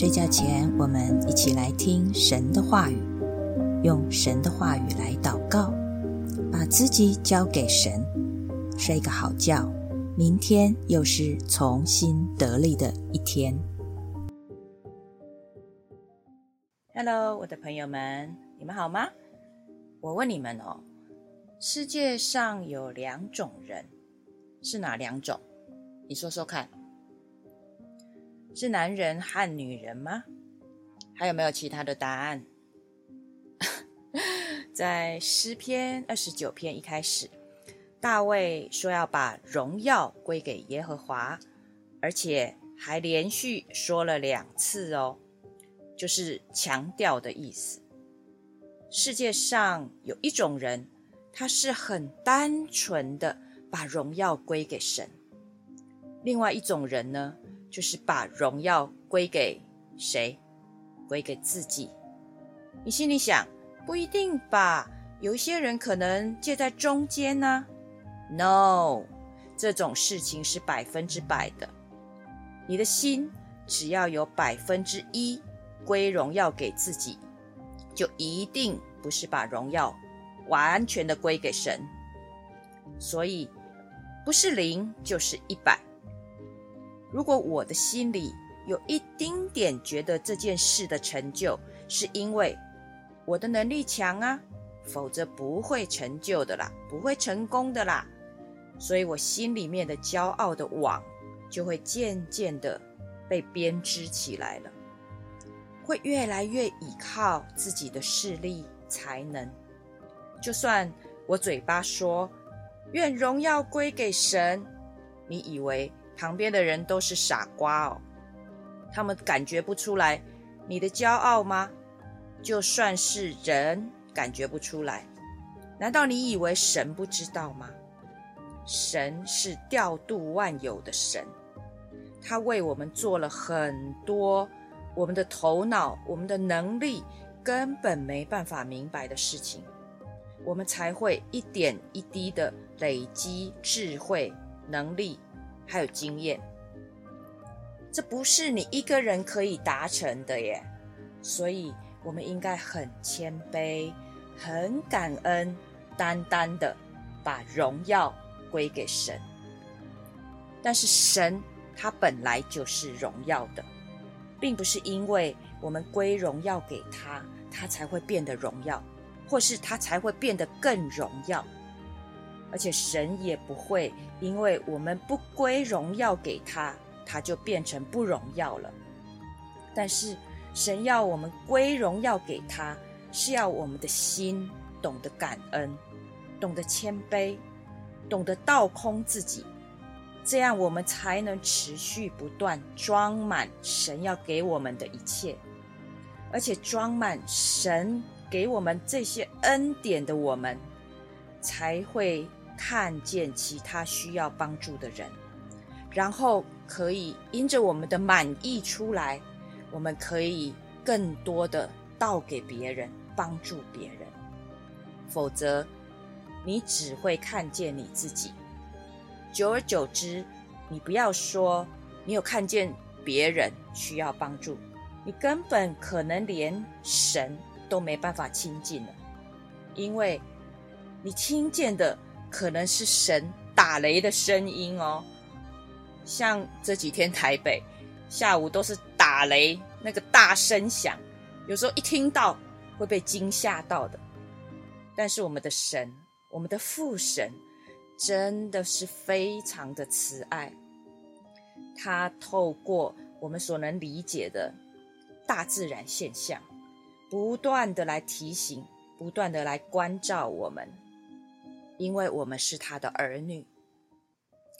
睡觉前，我们一起来听神的话语，用神的话语来祷告，把自己交给神，睡个好觉。明天又是重新得力的一天。Hello，我的朋友们，你们好吗？我问你们哦，世界上有两种人，是哪两种？你说说看。是男人和女人吗？还有没有其他的答案？在诗篇二十九篇一开始，大卫说要把荣耀归给耶和华，而且还连续说了两次哦，就是强调的意思。世界上有一种人，他是很单纯的把荣耀归给神；另外一种人呢？就是把荣耀归给谁？归给自己。你心里想，不一定吧？有一些人可能介在中间呢。No，这种事情是百分之百的。你的心只要有百分之一归荣耀给自己，就一定不是把荣耀完全的归给神。所以，不是零就是一百。如果我的心里有一丁点觉得这件事的成就是因为我的能力强啊，否则不会成就的啦，不会成功的啦，所以我心里面的骄傲的网就会渐渐的被编织起来了，会越来越倚靠自己的势力才能。就算我嘴巴说愿荣耀归给神，你以为？旁边的人都是傻瓜哦，他们感觉不出来你的骄傲吗？就算是人感觉不出来，难道你以为神不知道吗？神是调度万有的神，他为我们做了很多我们的头脑、我们的能力根本没办法明白的事情，我们才会一点一滴的累积智慧能力。还有经验，这不是你一个人可以达成的耶。所以，我们应该很谦卑、很感恩，单单的把荣耀归给神。但是，神他本来就是荣耀的，并不是因为我们归荣耀给他，他才会变得荣耀，或是他才会变得更荣耀。而且神也不会因为我们不归荣耀给他，他就变成不荣耀了。但是神要我们归荣耀给他，是要我们的心懂得感恩，懂得谦卑，懂得倒空自己，这样我们才能持续不断装满神要给我们的一切，而且装满神给我们这些恩典的我们，才会。看见其他需要帮助的人，然后可以因着我们的满意出来，我们可以更多的倒给别人，帮助别人。否则，你只会看见你自己。久而久之，你不要说你有看见别人需要帮助，你根本可能连神都没办法亲近了，因为你听见的。可能是神打雷的声音哦，像这几天台北下午都是打雷，那个大声响，有时候一听到会被惊吓到的。但是我们的神，我们的父神，真的是非常的慈爱，他透过我们所能理解的大自然现象，不断的来提醒，不断的来关照我们。因为我们是他的儿女，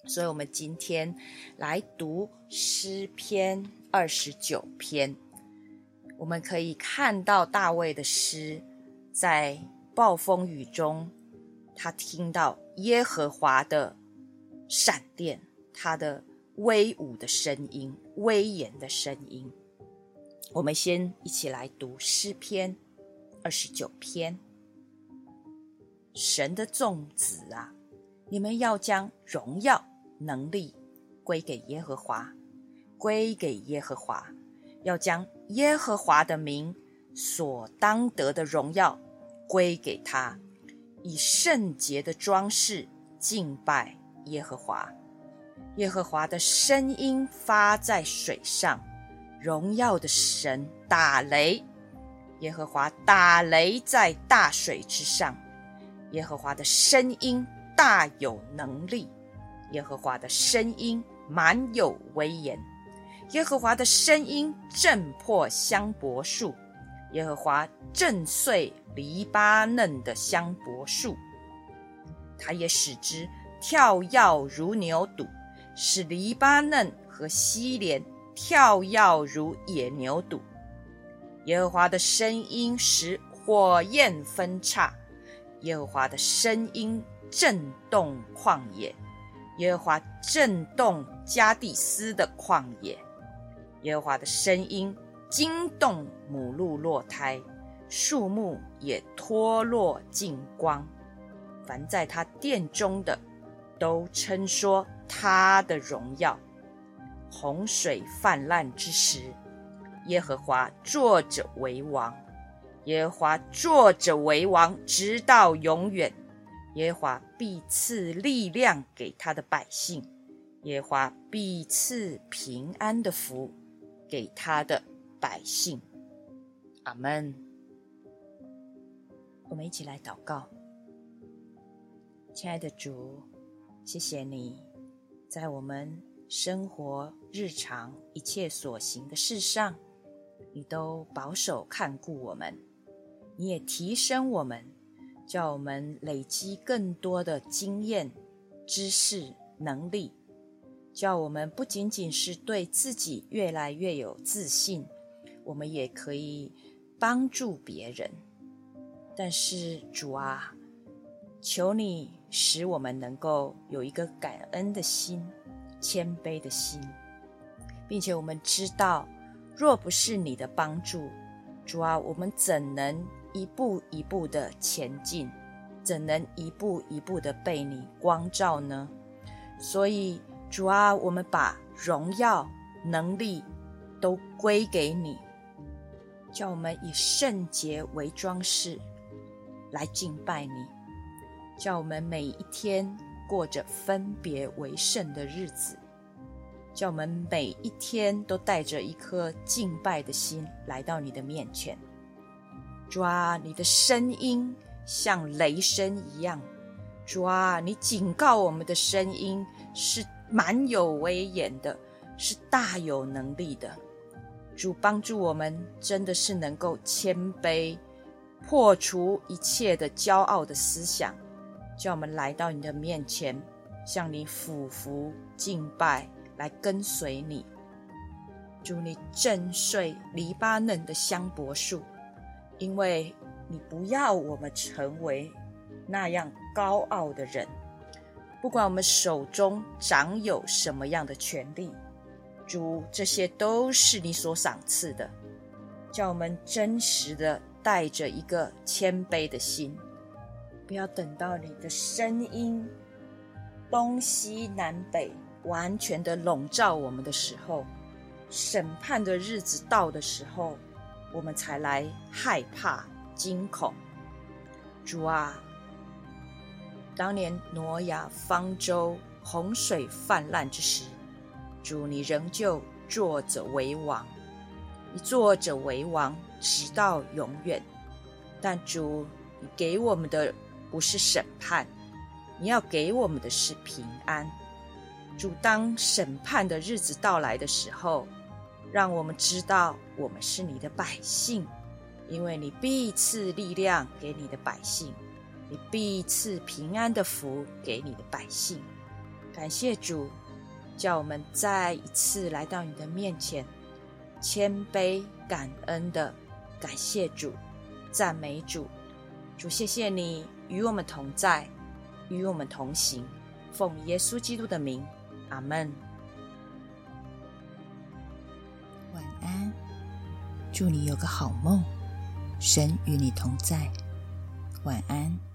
所以我们今天来读诗篇二十九篇。我们可以看到大卫的诗，在暴风雨中，他听到耶和华的闪电，他的威武的声音，威严的声音。我们先一起来读诗篇二十九篇。神的众子啊，你们要将荣耀、能力归给耶和华，归给耶和华，要将耶和华的名所当得的荣耀归给他，以圣洁的装饰敬拜耶和华。耶和华的声音发在水上，荣耀的神打雷。耶和华打雷在大水之上，耶和华的声音大有能力，耶和华的声音满有威严，耶和华的声音震破香柏树，耶和华震碎黎巴嫩的香柏树，他也使之跳跃如牛犊，使黎巴嫩和西连跳跃如野牛犊。耶和华的声音使火焰分叉，耶和华的声音震动旷野，耶和华震动加蒂斯的旷野，耶和华的声音惊动母鹿落胎，树木也脱落净光，凡在他殿中的都称说他的荣耀，洪水泛滥之时。耶和华坐着为王，耶和华坐着为王，直到永远。耶和华必赐力量给他的百姓，耶和华必赐平安的福给他的百姓。阿门。我们一起来祷告，亲爱的主，谢谢你在我们生活日常一切所行的事上。你都保守看顾我们，你也提升我们，叫我们累积更多的经验、知识、能力，叫我们不仅仅是对自己越来越有自信，我们也可以帮助别人。但是主啊，求你使我们能够有一个感恩的心、谦卑的心，并且我们知道。若不是你的帮助，主啊，我们怎能一步一步的前进？怎能一步一步的被你光照呢？所以，主啊，我们把荣耀、能力都归给你，叫我们以圣洁为装饰来敬拜你，叫我们每一天过着分别为圣的日子。叫我们每一天都带着一颗敬拜的心来到你的面前，主啊，你的声音像雷声一样，主啊，你警告我们的声音是满有威严的，是大有能力的。主帮助我们，真的是能够谦卑，破除一切的骄傲的思想，叫我们来到你的面前，向你俯伏敬拜。来跟随你，祝你震碎黎巴嫩的香柏树，因为你不要我们成为那样高傲的人。不管我们手中掌有什么样的权利，主，这些都是你所赏赐的，叫我们真实的带着一个谦卑的心，不要等到你的声音东西南北。完全的笼罩我们的时候，审判的日子到的时候，我们才来害怕惊恐。主啊，当年挪亚方舟洪水泛滥之时，主你仍旧坐着为王，你坐着为王直到永远。但主，你给我们的不是审判，你要给我们的是平安。主，当审判的日子到来的时候，让我们知道我们是你的百姓，因为你必赐力量给你的百姓，你必赐平安的福给你的百姓。感谢主，叫我们再一次来到你的面前，谦卑感恩的感谢主，赞美主。主，谢谢你与我们同在，与我们同行，奉耶稣基督的名。阿门。祝你有个好梦，神与你同在。晚安。